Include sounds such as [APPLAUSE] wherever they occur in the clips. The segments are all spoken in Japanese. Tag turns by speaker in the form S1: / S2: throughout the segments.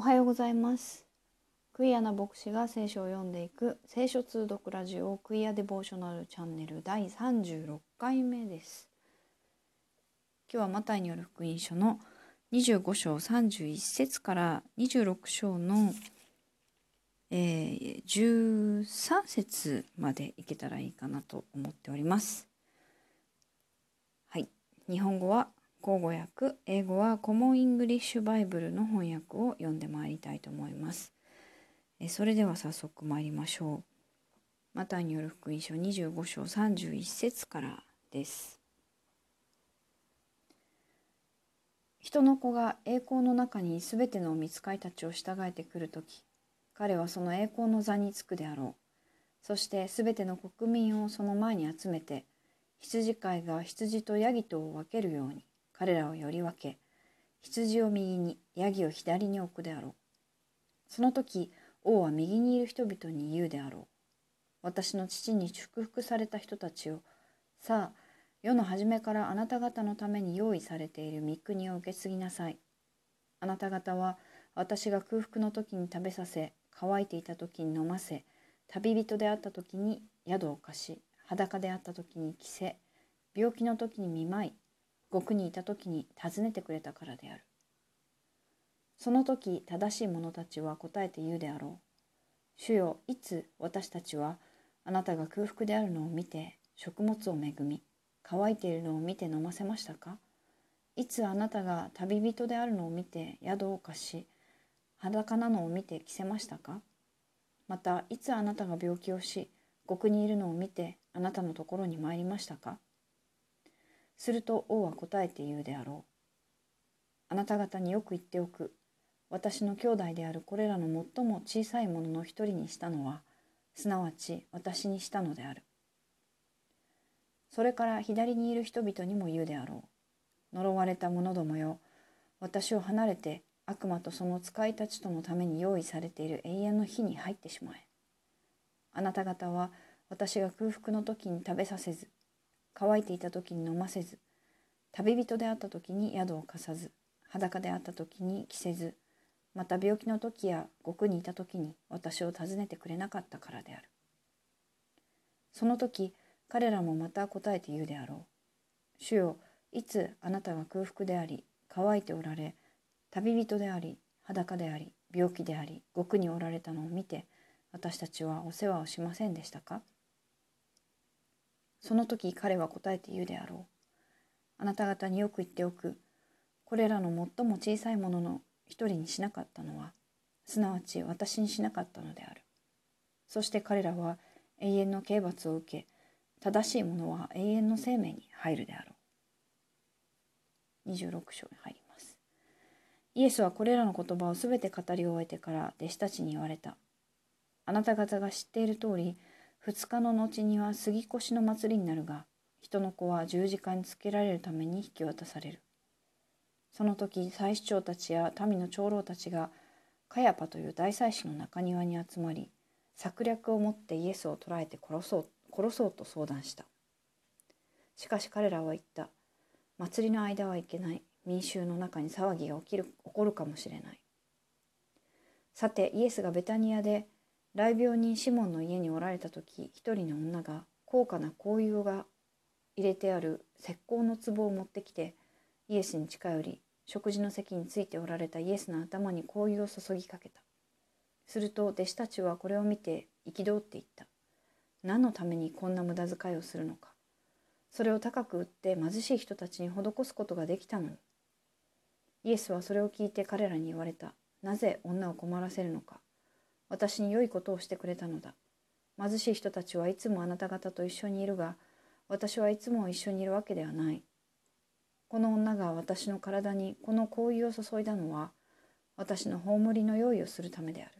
S1: おはようございます。クイアな牧師が聖書を読んでいく。聖書通読ラジオクイアデボーショナルチャンネル第36回目です。今日はマタイによる福音書の25章31節から26章の、えー、13節までいけたらいいかなと思っております。はい。日本語は口語訳英語は Common English Bible の翻訳を読んでまいりたいと思います。それでは早速参りましょう。マタイによる福音書25章31節からです。人の子が栄光の中にすべての御使いたちを従えてくるとき彼はその栄光の座につくであろう。そしてすべての国民をその前に集めて羊飼いが羊とヤギとを分けるように。彼らをより分け羊を右にヤギを左に置くであろう。その時王は右にいる人々に言うであろう。私の父に祝福された人たちをさあ世の初めからあなた方のために用意されている御国を受け継ぎなさい。あなた方は私が空腹の時に食べさせ乾いていた時に飲ませ旅人であった時に宿を貸し裸であった時に着せ病気の時に見舞い獄にいた時に尋ねてくれたからである。その時正しい者たちは答えて言うであろう。主よ、いつ私たちはあなたが空腹であるのを見て食物を恵み、乾いているのを見て飲ませましたか？いつあなたが旅人であるのを見て宿を貸し、裸なのを見て着せましたか？また、いつあなたが病気をし、獄にいるのを見てあなたのところに参りましたか？すると王は答えて言うであろう。あなた方によく言っておく。私の兄弟であるこれらの最も小さいものの一人にしたのは、すなわち私にしたのである。それから左にいる人々にも言うであろう。呪われた者どもよ、私を離れて悪魔とその使いたちとのために用意されている永遠の火に入ってしまえ。あなた方は私が空腹の時に食べさせず、乾いていた時に飲ませず旅人であった時に宿を貸さず裸であった時に着せずまた病気の時や獄にいた時に私を訪ねてくれなかったからである。その時彼らもまた答えて言うであろう。主よいつあなたが空腹であり乾いておられ旅人であり裸であり病気であり獄におられたのを見て私たちはお世話をしませんでしたか？その時彼は答えて言うであろう。あなた方によく言っておく。これらの最も小さいものの一人にしなかったのは、すなわち私にしなかったのである。そして彼らは永遠の刑罰を受け、正しい者は永遠の生命に入るであろう。26章に入ります。イエスはこれらの言葉をすべて語り終えてから弟子たちに言われた。あなた方が知っている通り、2日の後には杉越の祭りになるが人の子は十字架につけられるために引き渡される。その時祭司長たちや民の長老たちがカヤパという大祭司の中庭に集まり策略を持ってイエスを捕らえて殺そう殺そうと相談した。しかし彼らは言った。祭りの間はいけない。民衆の中に騒ぎが起きる起こるかもしれない。さてイエスがベタニアで雷病人シモンの家におられた時一人の女が高価な香油が入れてある石膏の壺を持ってきてイエスに近寄り食事の席についておられたイエスの頭に香油を注ぎかけた。すると弟子たちはこれを見て憤っていった。何のためにこんな無駄遣いをするのか。それを高く売って貧しい人たちに施すことができたの。にイエスはそれを聞いて彼らに言われた。なぜ女を困らせるのか。私に良いことをしてくれたのだ。貧しい人たちはいつもあなた方と一緒にいるが、私はいつも一緒にいるわけではない。この女が私の体にこの香油を注いだのは、私の葬りの用意をするためである。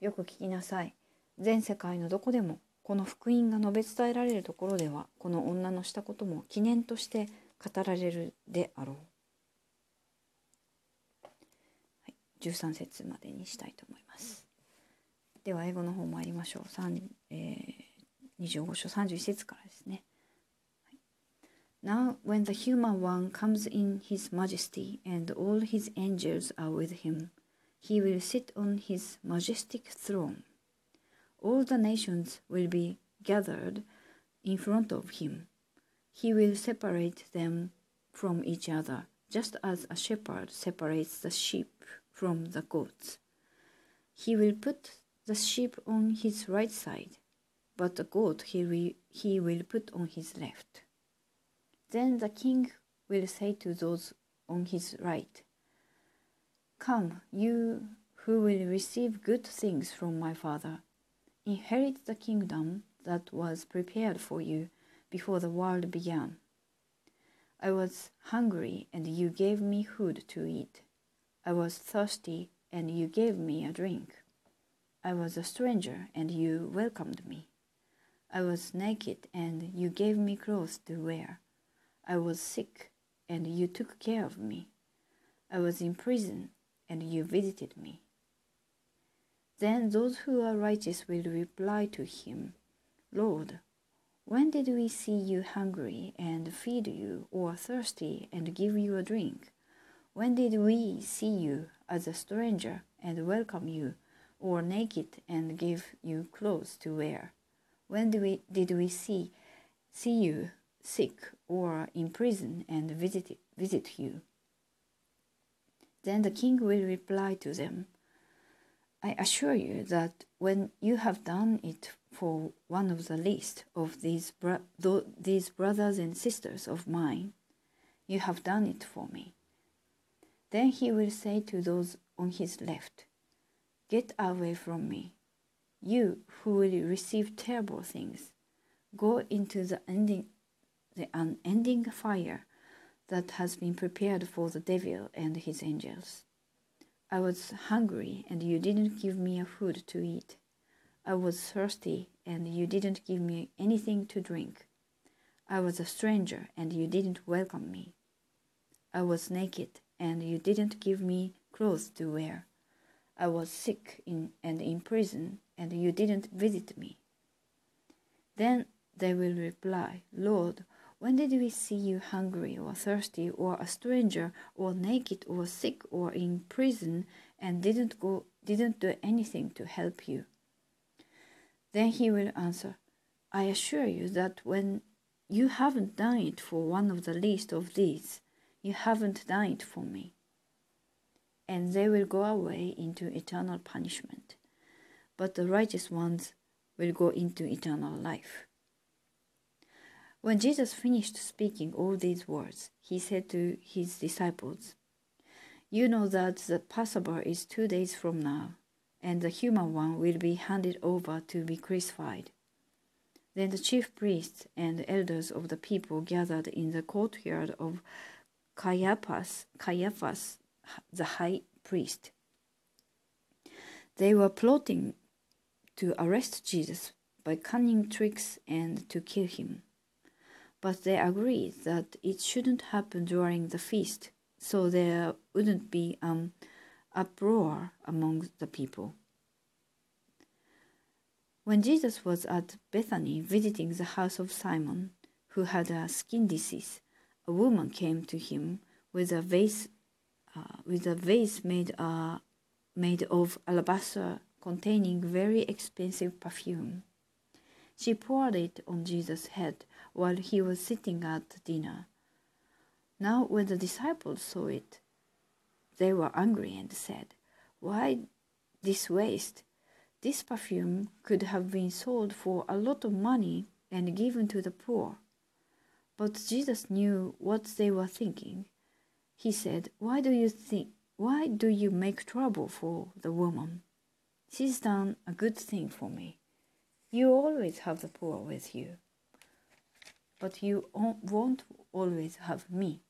S1: よく聞きなさい。全世界のどこでも、この福音が述べ伝えられるところでは、この女のしたことも記念として語られるであろう。はい、13節までにしたいと思います。では英語の方参りましょう。えー、25章31節からですね。Now, when the human one comes in his majesty and all his angels are with him, He will sit on his majestic throne. All the nations will be gathered in front of him. He will separate them from each other, just as a shepherd separates the sheep from the goats. He will put the sheep on his right side, but the goat he will, he will put on his left. Then the king will say to those on his right, Come, you who will receive good things from my Father, inherit the kingdom that was prepared for you before the world began. I was hungry, and you gave me food to eat. I was thirsty, and you gave me a drink. I was a stranger, and you welcomed me. I was naked, and you gave me clothes to wear. I was sick, and you took care of me. I was in prison, and you visited me. Then those who are righteous will reply to him, Lord, when did we see you hungry and feed you, or thirsty and give you a drink? When did we see you as a stranger and welcome you, or naked and give you clothes to wear? When did we, did we see, see you sick or in prison and visit, visit you? Then the king will reply to them, I assure you that when you have done it for one of the least of these, bro- these brothers and sisters of mine, you have done it for me. Then he will say to those on his left, Get away from me, you who will receive terrible things. Go into the ending, the unending fire that has been prepared for the devil and his angels. I was hungry, and you didn't give me a food to eat. I was thirsty, and you didn't give me anything to drink. I was a stranger, and you didn't welcome me. I was naked, and you didn't give me clothes to wear. I was sick in, and in prison, and you didn't visit me. Then they will reply, Lord, when did we see you hungry or thirsty or a stranger or naked or sick or in prison and didn't go didn't do anything to help you? Then he will answer, I assure you that when you haven't done it for one of the least of these, you haven't done it for me. And they will go away into eternal punishment, but the righteous ones will go into eternal life. When Jesus finished speaking all these words, he said to his disciples, You know that the Passover is two days from now, and the human one will be handed over to be crucified. Then the chief priests and elders of the people gathered in the courtyard of Caiaphas, Caiaphas the high priest. They were plotting to arrest Jesus by cunning tricks and to kill him but they agreed that it shouldn't happen during the feast, so there wouldn't be an uproar among the people. When Jesus was at Bethany visiting the house of Simon, who had a skin disease, a woman came to him with a vase, uh, with a vase made, uh, made of alabaster containing very expensive perfume. She poured it on Jesus' head while he was sitting at dinner. Now, when the disciples saw it, they were angry and said, Why this waste? This perfume could have been sold for a lot of money and given to the poor. But Jesus knew what they were thinking. He said, Why do you think why do you make trouble for the woman? She's done a good thing for me. You always have the poor with you, but you won't always have me.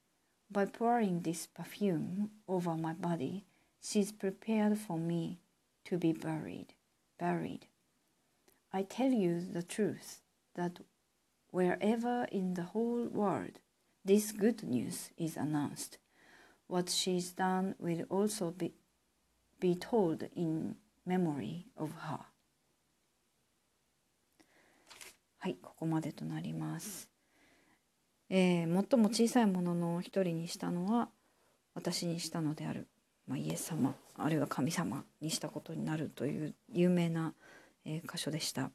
S1: By pouring this perfume over my body, she's prepared for me to be buried. Buried. I tell you the truth that wherever in the whole world this good news is announced, what she's done will also be, be told in memory of her. はい、ここまでとなります。えー、最も小さいものの一人にしたのは私にしたのである。まあ、イエス様あるいは神様にしたことになるという有名な、えー、箇所でした。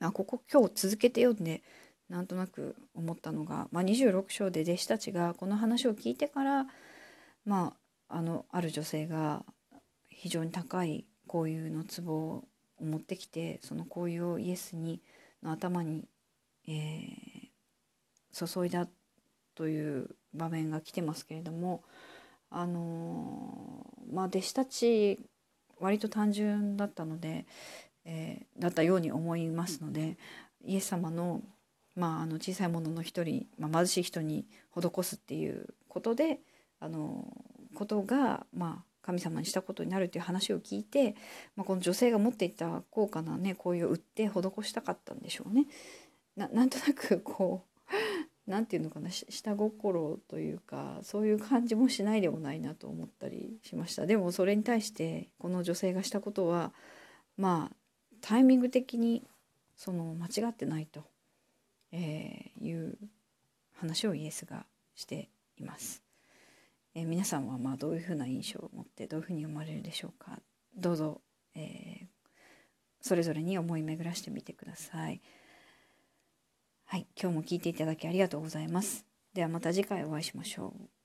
S1: あここ今日続けて読んでなんとなく思ったのが、まあ、26章で弟子たちがこの話を聞いてからまああのある女性が非常に高い香油の壺を持ってきてその香油をイエスにの頭に、えー、注いだという場面が来てますけれどもあのー、まあ弟子たち割と単純だったので、えー、だったように思いますのでイエス様の,、まあ、あの小さいものの一人、まあ、貧しい人に施すっていうことであのことが、まあ、神様にしたことになるという話を聞いて、まあ、この女性が持っていた高価なね紅葉を売って施したかったんでしょうね。ななんとなくこう [LAUGHS] 何て言うのかな下心というかそういう感じもしないでもないなと思ったりしましたでもそれに対してこの女性がしたことはまあタイミング的にその間違ってないと、えー、いう話をイエスがしています。えー、皆さんはまあどういうふうな印象を持ってどういうふうに思われるでしょうかどうぞ、えー、それぞれに思い巡らしてみてください。はい、今日も聞いていただきありがとうございます。ではまた次回お会いしましょう。